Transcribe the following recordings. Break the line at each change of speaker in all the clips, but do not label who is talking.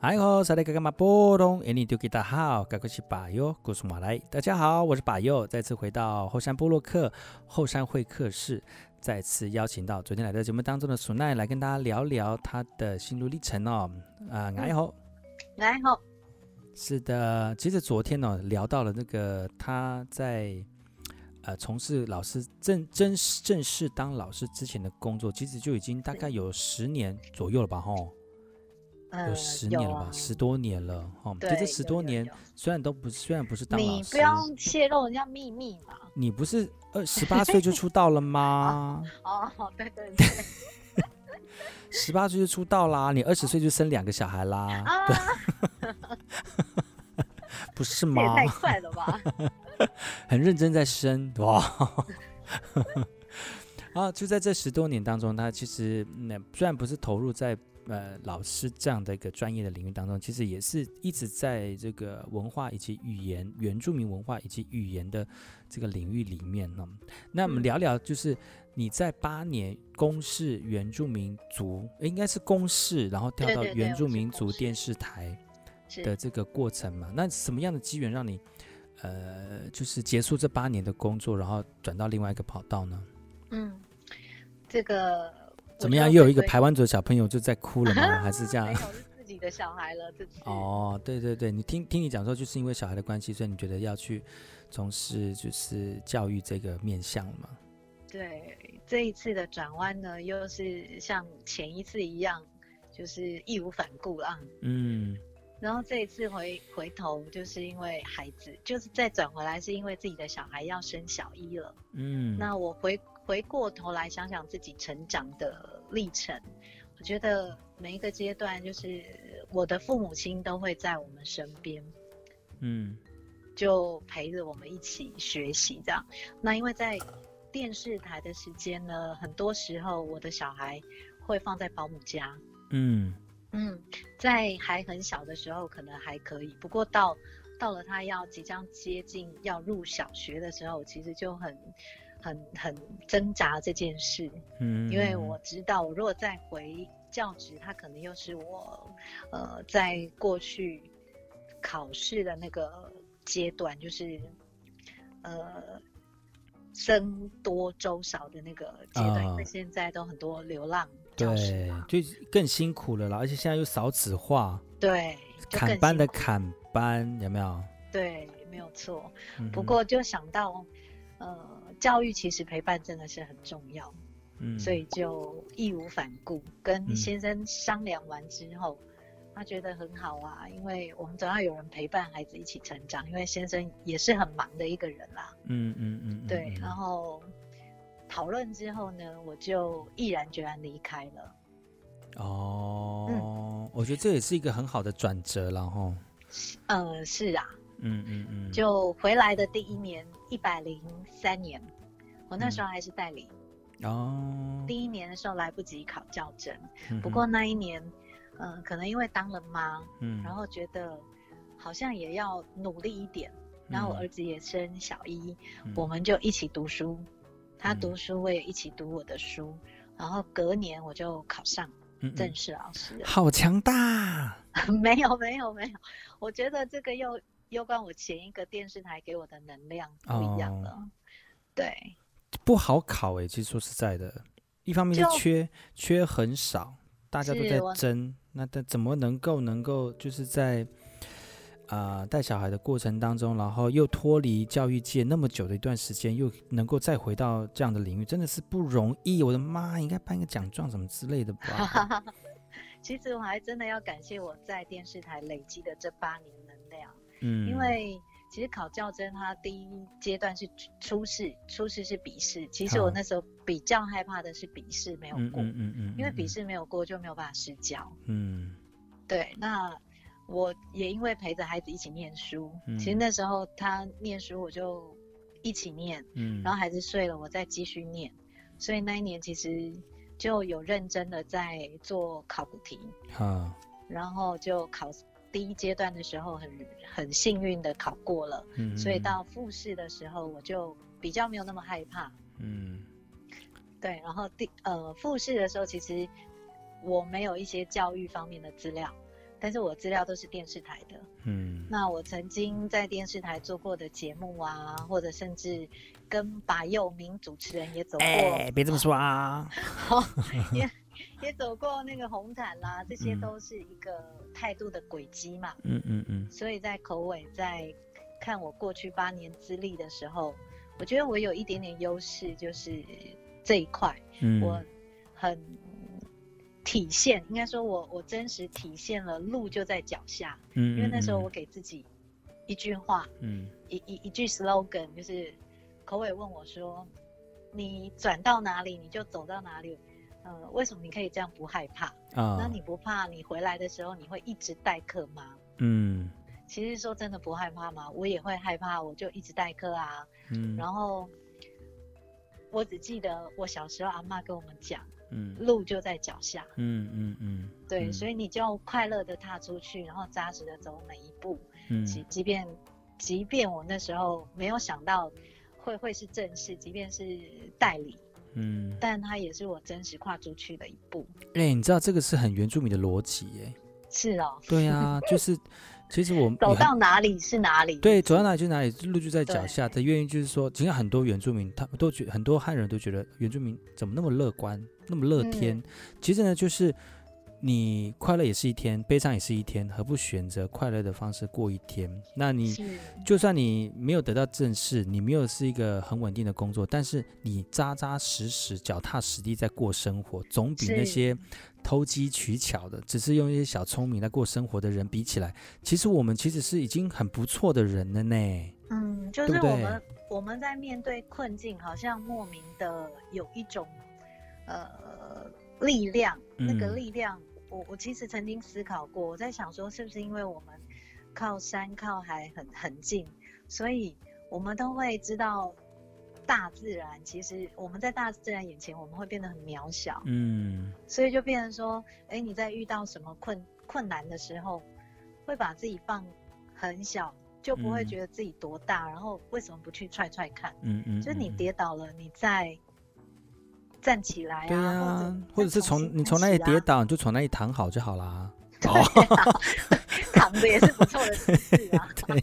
嗨吼，萨利格格马波东，印尼丢给大好，该过去把哟，古苏马来。大家好，我是把哟，再次回到后山部落客后山会客室，再次邀请到昨天来到节目当中的苏奈来跟大家聊聊他的心路历程哦。啊，哎吼，
哎吼，
是的，其实昨天呢、哦、聊到了那个他在呃从事老师正正正式当老师之前的工作，其实就已经大概有十年左右了吧，吼。有十年了吧，十多年了，哦，就这十多年，虽然都不虽然不是当老师，
你不要泄露人家秘密嘛。
你不是二十八岁就 出道了吗？
哦，哦，对对对，
十八岁就出道啦，你二十岁就生两个小孩啦，啊、对不是吗？
太快了吧？
很认真在生哇，啊，就在这十多年当中，他其实那虽然不是投入在。呃，老师这样的一个专业的领域当中，其实也是一直在这个文化以及语言、原住民文化以及语言的这个领域里面呢。那我们聊聊，就是你在八年公视原住民族，应该是公视，然后跳到原住民族电视台的这个过程嘛？那什么样的机缘让你呃，就是结束这八年的工作，然后转到另外一个跑道呢？
嗯，这个。
怎么样？又有一个排湾族的小朋友就在哭了吗？还是这样？
没有，是自己的小孩了，自己。
哦，对对对，你听听你讲说，就是因为小孩的关系，所以你觉得要去从事就是教育这个面向嘛？
对，这一次的转弯呢，又是像前一次一样，就是义无反顾啊。嗯。然后这一次回回头，就是因为孩子，就是再转回来，是因为自己的小孩要升小一了。嗯。那我回。回过头来想想自己成长的历程，我觉得每一个阶段，就是我的父母亲都会在我们身边，嗯，就陪着我们一起学习这样。那因为在电视台的时间呢，很多时候我的小孩会放在保姆家，嗯嗯，在还很小的时候可能还可以，不过到到了他要即将接近要入小学的时候，其实就很。很很挣扎这件事，嗯，因为我知道，我如果再回教职，他可能又是我，呃，在过去考试的那个阶段，就是，呃，僧多粥少的那个阶段，哦，因为现在都很多流浪教师嘛，
对，就更辛苦了啦，而且现在又少子化，
对，
砍班的砍班，有没有？
对，没有错。不过就想到，呃。教育其实陪伴真的是很重要，嗯，所以就义无反顾跟先生商量完之后，嗯，他觉得很好啊，因为我们总要有人陪伴孩子一起成长，因为先生也是很忙的一个人啦，嗯嗯嗯，对，然后讨论之后呢，我就毅然决然离开了。
哦，嗯，我觉得这也是一个很好的转折了哈。
呃，是啊。嗯嗯嗯，就回来的第一年，一百零三年，我那时候还是代理。哦。第一年的时候来不及考教证，嗯、不过那一年，嗯、呃，可能因为当了妈，嗯，然后觉得好像也要努力一点，嗯、然后我儿子也升小一，嗯、我们就一起读书，他读书我也一起读我的书，嗯、然后隔年我就考上正式老师。
好强大！
没有没有没有，我觉得这个又。又跟我前一个电视台给我的能量不一样了，哦、对，
不好考哎、欸。其实说实在的，一方面是缺缺很少，大家都在争，那但怎么能够能够就是在啊带、呃、小孩的过程当中，然后又脱离教育界那么久的一段时间，又能够再回到这样的领域，真的是不容易。我的妈，应该颁个奖状什么之类的吧？
其实我还真的要感谢我在电视台累积的这八年。嗯，因为其实考教甄它第一阶段是初试，初试是笔试。其实我那时候比较害怕的是笔试没有过，嗯嗯，嗯，嗯，因为笔试没有过就没有办法试教。嗯，对。那我也因为陪着孩子一起念书，嗯，其实那时候他念书我就一起念，嗯，然后孩子睡了我再继续念，所以那一年其实就有认真的在做考古题，啊，然后就考。第一阶段的时候很很幸运的考过了，嗯，所以到复试的时候我就比较没有那么害怕，嗯，对，然后第呃复试的时候其实我没有一些教育方面的资料，但是我资料都是电视台的，嗯，那我曾经在电视台做过的节目啊，或者甚至跟把佑明主持人也走过，
哎，别这么说啊，
好，也也走过那个红毯啦，这些都是一个态度的轨迹嘛。嗯嗯嗯。所以在口尾在看我过去八年资历的时候，我觉得我有一点点优势，就是这一块，嗯，我很体现，应该说我我真实体现了路就在脚下。嗯。因为那时候我给自己一句话，嗯，一一一句 slogan，就是口尾问我说：“你转到哪里，你就走到哪里。”呃，为什么你可以这样不害怕？啊、uh,，那你不怕你回来的时候你会一直代课吗？嗯，其实说真的不害怕吗？我也会害怕，我就一直代课啊。嗯，然后我只记得我小时候阿妈跟我们讲，嗯，路就在脚下。嗯嗯嗯，对嗯，所以你就快乐的踏出去，然后扎实的走每一步。嗯，即即便即便我那时候没有想到会会是正式，即便是代理。嗯，但它也是我真实跨出去的一步。
哎、欸，你知道这个是很原住民的逻辑耶？
是哦。
对啊，就是 其实我们
走到哪里是哪里。
对，走到哪里就哪里，路就在脚下。的原因就是说，其实很多原住民，他们都觉很多汉人都觉得原住民怎么那么乐观，那么乐天、嗯。其实呢，就是。你快乐也是一天，悲伤也是一天，何不选择快乐的方式过一天？那你就算你没有得到正式，你没有是一个很稳定的工作，但是你扎扎实实、脚踏实地在过生活，总比那些投机取巧的，只是用一些小聪明来过生活的人比起来，其实我们其实是已经很不错的人了呢。
嗯，就是我们我们在面对困境，好像莫名的有一种呃力量，那个力量。嗯我我其实曾经思考过，我在想说，是不是因为我们靠山靠海很很近，所以我们都会知道大自然。其实我们在大自然眼前，我们会变得很渺小。嗯，所以就变成说，哎，你在遇到什么困困难的时候，会把自己放很小，就不会觉得自己多大。嗯，然后为什么不去踹踹看？嗯嗯，就是你跌倒了，你再。站起来啊！对啊，
或者是从你从那里跌倒，你就从那里躺好就好啦。
哦啊，躺着也是不错的姿势啊。
对，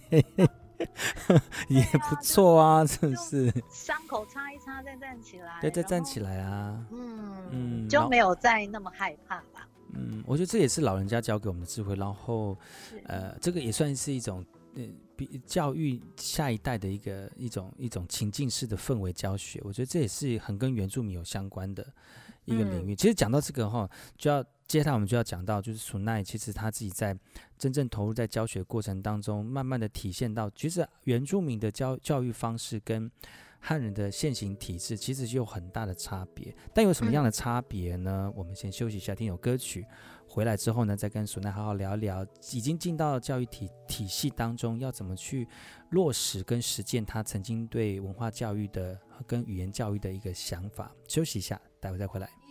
也不错啊，是不是？
伤口擦一擦再站起来。
对，再站起来啊。嗯
嗯，就没有再那么害怕吧。
嗯，我觉得这也是老人家教给我们的智慧。然后，呃，这个也算是一种。比教育下一代的一个一种一种情境式的氛围教学，我觉得这也是很跟原住民有相关的一个领域。嗯、其实讲到这个哈，就要接下来我们就要讲到，就是苏奈其实他自己在真正投入在教学过程当中，慢慢的体现到，其实原住民的教教育方式跟汉人的现行体制其实就有很大的差别。但有什么样的差别呢？嗯、我们先休息一下，听首歌曲。回来之后呢，再跟苏奈好好聊一聊，已经进到教育体体系当中，要怎么去落实跟实践他曾经对文化教育的跟语言教育的一个想法。休息一下，待会再回来。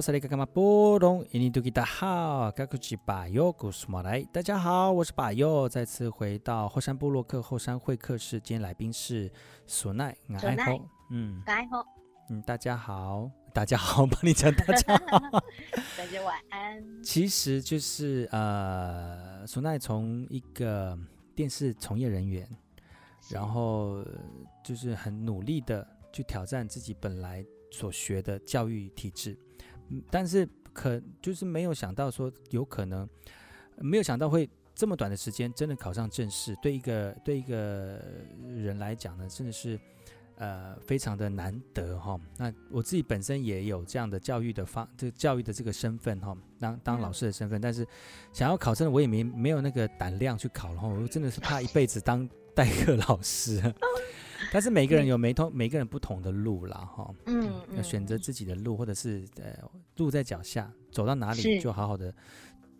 萨利卡卡马波隆，印尼多吉达好，嘎古吉巴尤古斯马来。大家好，我是巴尤，再次回到后山部落客后山会客室，今天来宾是索奈，哎好，嗯，
哎好，
嗯，大家好，大家好，帮你讲大家好，
大家晚安。
其实就是呃，索奈从一个电视从业人员，然后就是很努力的去挑战自己本来所学的教育体制。但是可就是没有想到说有可能，没有想到会这么短的时间真的考上正式，对一个对一个人来讲呢，真的是呃非常的难得哈。那我自己本身也有这样的教育的方，这个教育的这个身份哈，当当老师的身份，但是想要考证，我也没没有那个胆量去考，然后我真的是怕一辈子当代课老师。但是每个人有每同每个人不同的路啦，哈，嗯，要选择自己的路，或者是呃路在脚下，走到哪里就好好的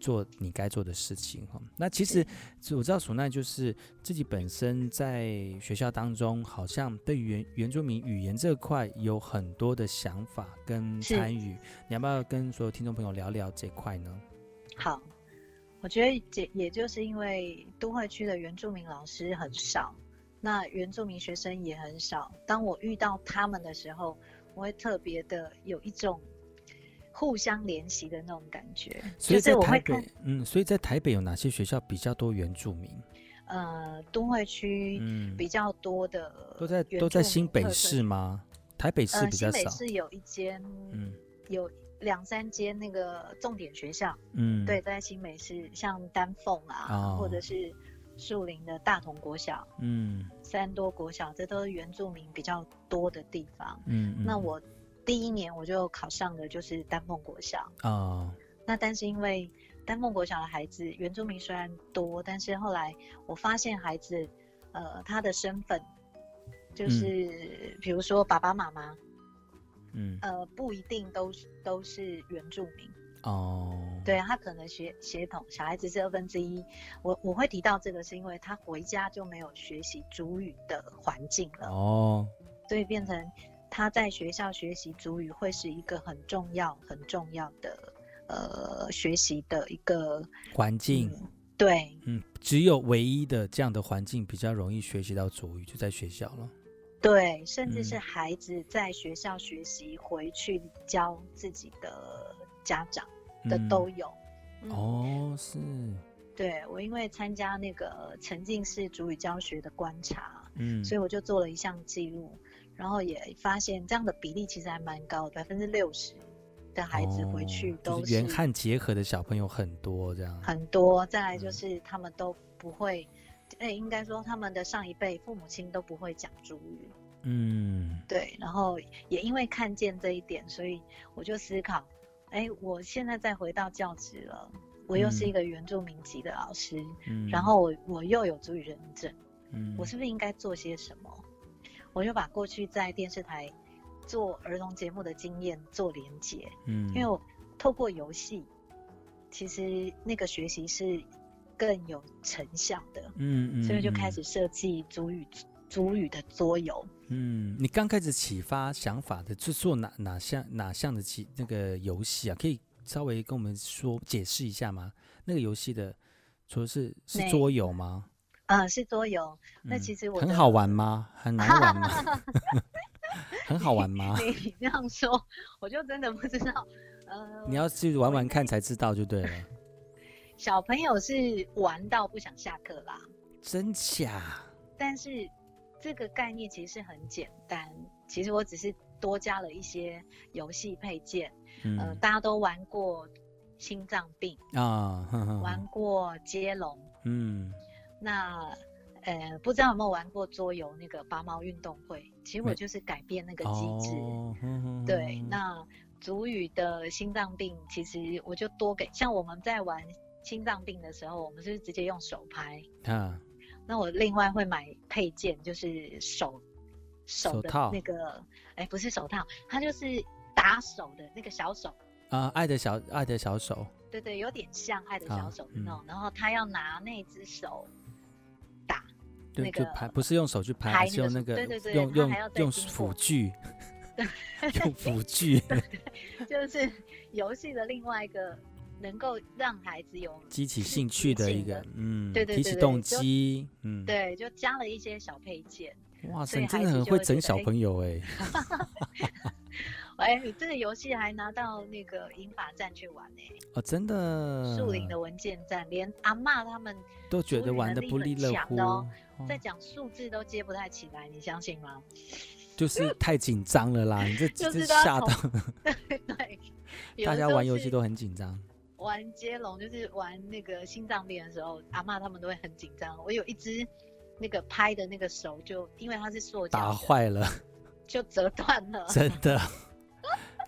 做你该做的事情哈。那其实我知道索奈就是自己本身在学校当中，好像对原原住民语言这块有很多的想法跟参与，你要不要跟所有听众朋友聊聊这块呢？
好，我觉得也也就是因为都会区的原住民老师很少。那原住民学生也很少。当我遇到他们的时候，我会特别的有一种互相联系的那种感觉。
所以在台北，嗯，所以在台北有哪些学校比较多原住民？
呃，都会区比较多的，
都在都在新北市吗？台北市比较少。
新北市有一间，嗯，有两三间那个重点学校，嗯，对，在新北市，像丹凤啊，或者是。树林的大同国小，嗯，三多国小，这都是原住民比较多的地方。嗯，嗯，那我第一年我就考上的就是丹凤国小。哦，那但是因为丹凤国小的孩子原住民虽然多，但是后来我发现孩子，呃，他的身份就是，嗯，比如说爸爸妈妈，嗯，呃，不一定都是都是原住民。哦，oh. 对，他可能学血统小孩子是二分之一，我我会提到这个是因为他回家就没有学习主语的环境了哦，oh. 所以变成他在学校学习主语会是一个很重要很重要的呃学习的一个
环境，
嗯，对，
嗯，只有唯一的这样的环境比较容易学习到主语，就在学校了，
对，甚至是孩子在学校学习回去教自己的。家长的都有，
嗯。嗯、哦，是，
对，我因为参加那个沉浸式主语教学的观察，嗯，所以我就做了一项记录，然后也发现这样的比例其实还蛮高的，百分之六十的孩子回去都是，
哦就是原汉结合的小朋友很多，这样。
很多。再来就是他们都不会，哎、嗯，应该说他们的上一辈父母亲都不会讲主语，嗯，对，然后也因为看见这一点，所以我就思考。哎，我现在再回到教职了，我又是一个原住民籍的老师，嗯，然后我我又有族语认证，嗯，我是不是应该做些什么？我就把过去在电视台做儿童节目的经验做连结，嗯，因为我透过游戏，其实那个学习是更有成效的，嗯嗯，所以就开始设计族语。族语的桌游，
嗯，你刚开始启发想法的，是做哪哪项哪项的起那个游戏啊？可以稍微跟我们说解释一下吗？那个游戏的，说是是桌游吗？
啊，是桌游。那其实我、
嗯、很好玩吗？很难玩吗？很好玩吗？
你，你这样说，我就真的不知道。呃，
你要去玩玩看才知道就对了。
小朋友是玩到不想下课啦，
真假？
但是。这个概念其实是很简单，其实我只是多加了一些游戏配件。嗯、呃，大家都玩过心脏病啊，呵呵玩过接龙。嗯，那呃，不知道有没有玩过桌游那个拔毛运动会？其实我就是改变那个机制。哦、呵呵对，那主语的心脏病，其实我就多给，像我们在玩心脏病的时候，我们是直接用手拍。啊。那我另外会买配件，就是手手的那个，哎套，不是手套，它就是打手的那个小手。
啊，爱的小爱的小手，
对对，有点像爱的小手的那种。嗯、然后他要拿那只手打那个拍，
不是用手去拍，拍是用那个，对对对，用用用辅具，用辅具，
就是。游戏的另外一个能够让孩子有
激起兴趣的一个，嗯，
对对对，
提起动机，嗯，
对，就加了一些小配件。
哇塞，你真的很会整小朋友哎！
哎，你这个游戏还拿到那个银法站去玩呢？
哦，真的，
树林的文件站，连阿妈他们
都觉得玩的不亦乐乎哦。
在讲数字都接不太起来，你相信吗？
就是太紧张了啦！你这 这吓到，
对对，
大家玩游戏都很紧张。
玩接龙就是玩那个心脏病的时候，阿妈他们都会很紧张。我有一只那个拍的那个手，就因为它是塑胶，
打坏了，
就折断了。
真的。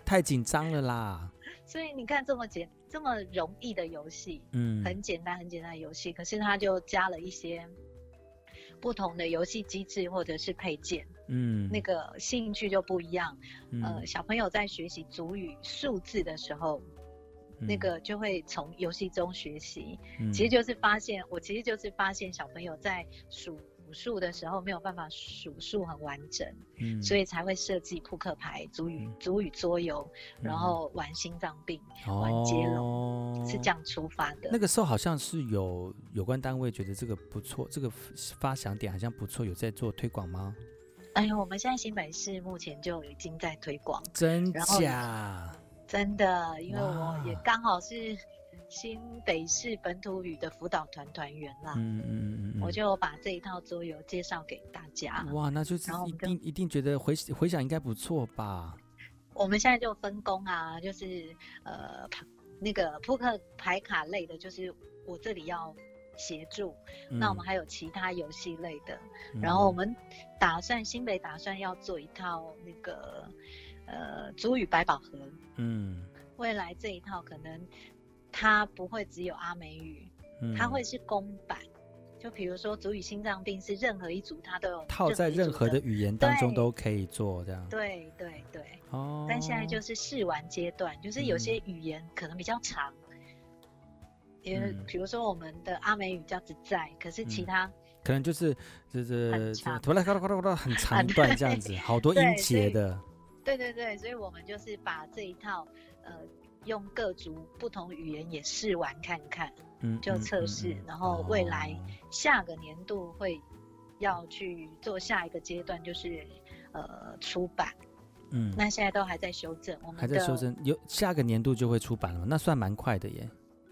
太紧张了啦！
所以你看这么简这么容易的游戏，嗯，很简单很简单的游戏，可是它就加了一些不同的游戏机制或者是配件，嗯，那个兴趣就不一样。嗯、呃，小朋友在学习主语数字的时候，嗯、那个就会从游戏中学习，嗯、其实就是发现，我其实就是发现小朋友在数。数的时候没有办法数数很完整，嗯，所以才会设计扑克牌、足语、足语桌游，然后玩心脏病、玩接龙，是这样出发的。
那个时候好像是有有关单位觉得这个不错，这个发想点好像不错，有在做推广吗？
哎呦，我们现在新北市目前就已经在推广，
真假？
真的，因为我也刚好是。新北市本土语的辅导团团员啦，嗯嗯嗯，我就把这一套桌游介绍给大家。
哇，那就是一定一定觉得回回想应该不错吧？
我们现在就分工啊，就是呃，那个扑克牌卡类的，就是我这里要协助。嗯、那我们还有其他游戏类的，嗯、然后我们打算新北打算要做一套那个呃主语百宝盒。嗯，未来这一套可能。它不会只有阿美语，它会是公版。嗯、就比如说，主语心脏病是任何一组，它都有
套在任何的语言当中都可以做这样。
对对对。哦。但现在就是试玩阶段，就是有些语言可能比较长，因为、嗯、比如说我们的阿美语叫自在，可是其他、嗯、
可能就是就是突然咔啦咔啦咔啦很长一段这样子，好多音节的。
对对对，所以我们就是把这一套呃。用各族不同语言也试玩看看，嗯，就测试，嗯嗯嗯、然后未来下个年度会要去做下一个阶段，就是呃出版，嗯，那现在都还在修正，我们
还在修正，有下个年度就会出版了，那算蛮快的耶。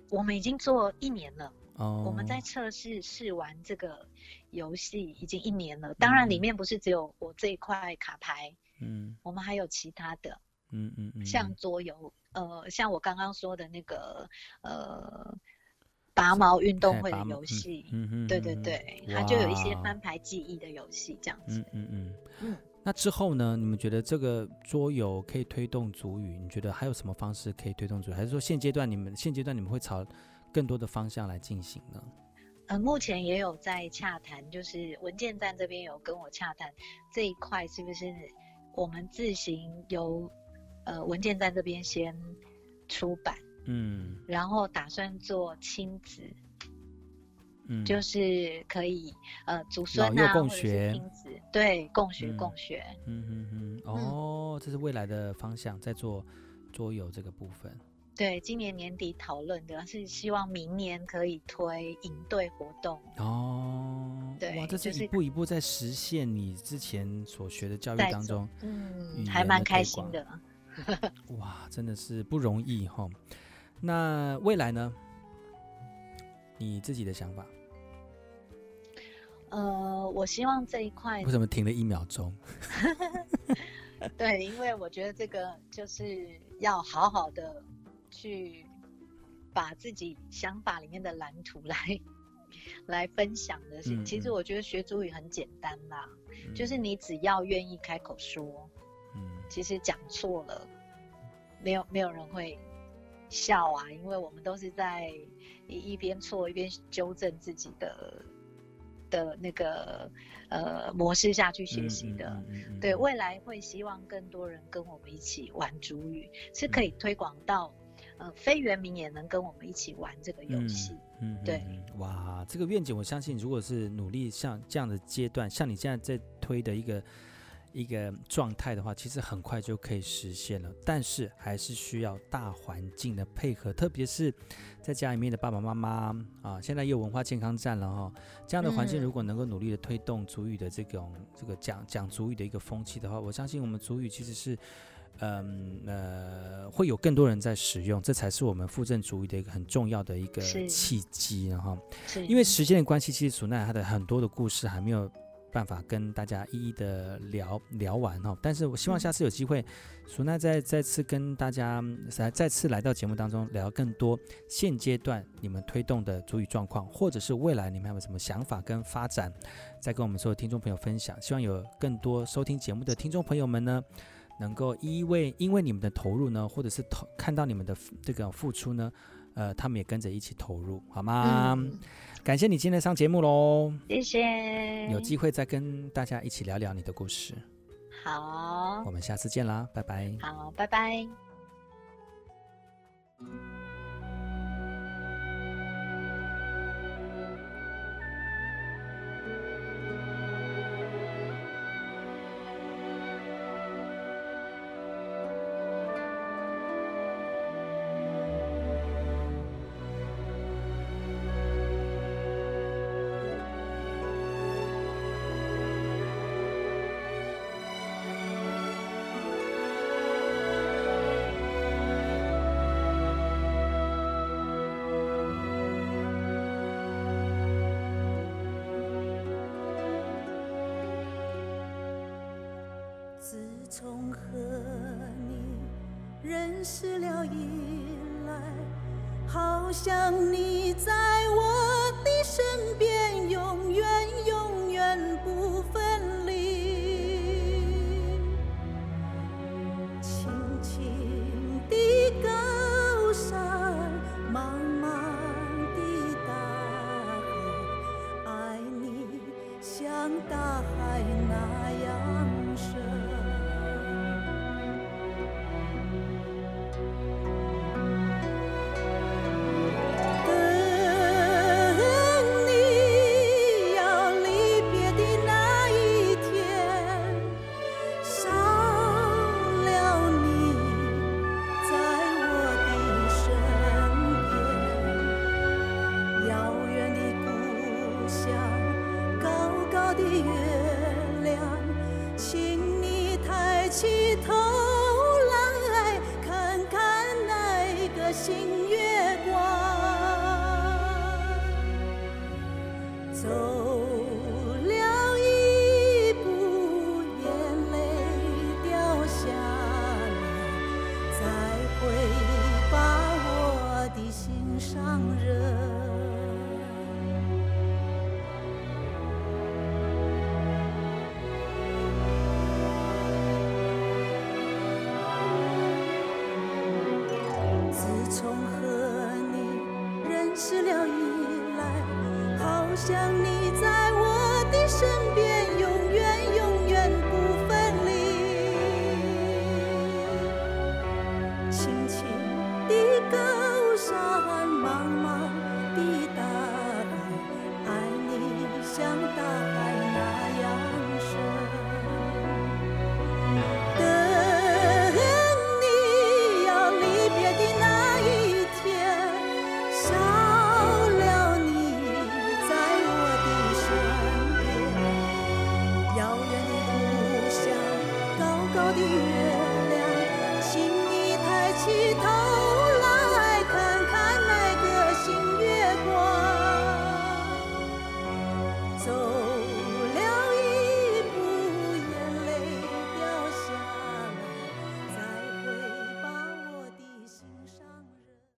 我们已经做一年了，哦，我们在测试试玩这个游戏已经一年了，当然里面不是只有我这一块卡牌，嗯，我们还有其他的，嗯嗯嗯，像桌游。呃，像我刚刚说的那个呃拔毛运动会的游戏，嗯嗯，对对对，哇它就有一些翻牌记忆的游戏这样子，嗯嗯嗯
嗯。那之后呢？你们觉得这个桌游可以推动主语？你觉得还有什么方式可以推动主语？还是说现阶段你们现阶段你们会朝更多的方向来进行呢？
呃，目前也有在洽谈，就是文件站这边有跟我洽谈这一块，是不是我们自行由。呃，文件在这边先出版，嗯，然后打算做亲子，嗯，就是可以呃祖孙啊，共学。亲子，对，共学共学，嗯嗯
嗯，哦，这是未来的方向，在做桌游这个部分。
对，今年年底讨论的是希望明年可以推营队活动。
哦，
对，
哇，这是一步一步在实现你之前所学的教育当中，
嗯，还蛮开心的。
哇，真的是不容易哈。那未来呢？你自己的想法？
呃，我希望这一块
为什么停了一秒钟？
对，因为我觉得这个就是要好好的去把自己想法里面的蓝图来来分享的。嗯、其实我觉得学主语很简单啦，嗯、就是你只要愿意开口说。嗯其实讲错了，没有没有人会笑啊，因为我们都是在一一边错一边纠正自己的的那个呃模式下去学习的。嗯嗯嗯嗯、对，未来会希望更多人跟我们一起玩主语，是可以推广到、嗯、呃非原民也能跟我们一起玩这个游戏。嗯，嗯对。
哇，这个愿景我相信，如果是努力像这样的阶段，像你现在在推的一个。
一个状态的话，其实很快就可以实现了。但是还是需要大环境的配合，特别是在家里面的爸爸妈妈啊，现在又有文化健康站了哈，这样的环境如果能够努力的推动族语的这种这个讲讲族语的一个风气的话，我相信我们族语其实是。嗯呃，会有更多人在使用，这才是我们附赠主语的一个很重要的一个契机，然后，因为时间的关系，其实苏奈他的很多的故事还没有办法跟大家一一的聊聊完哈。但是我希望下次有机会，苏奈再再次跟大家再再次来到节目当中聊更多现阶段你们推动的主语状况，或者是未来你们还有什么想法跟发展，再跟我们所有听众朋友分享。希望有更多收听节目的听众朋友们呢。能够因为因为你们的投入呢，或者是投看到你们的这个付出呢，呃，他们也跟着一起投入，好吗？嗯、感谢你今天上节目喽，谢谢。有机会再跟大家一起聊聊你的故事。好，我们下次见啦，拜拜。好，拜拜。自从和你认识了以来，好像你在我的身边，起头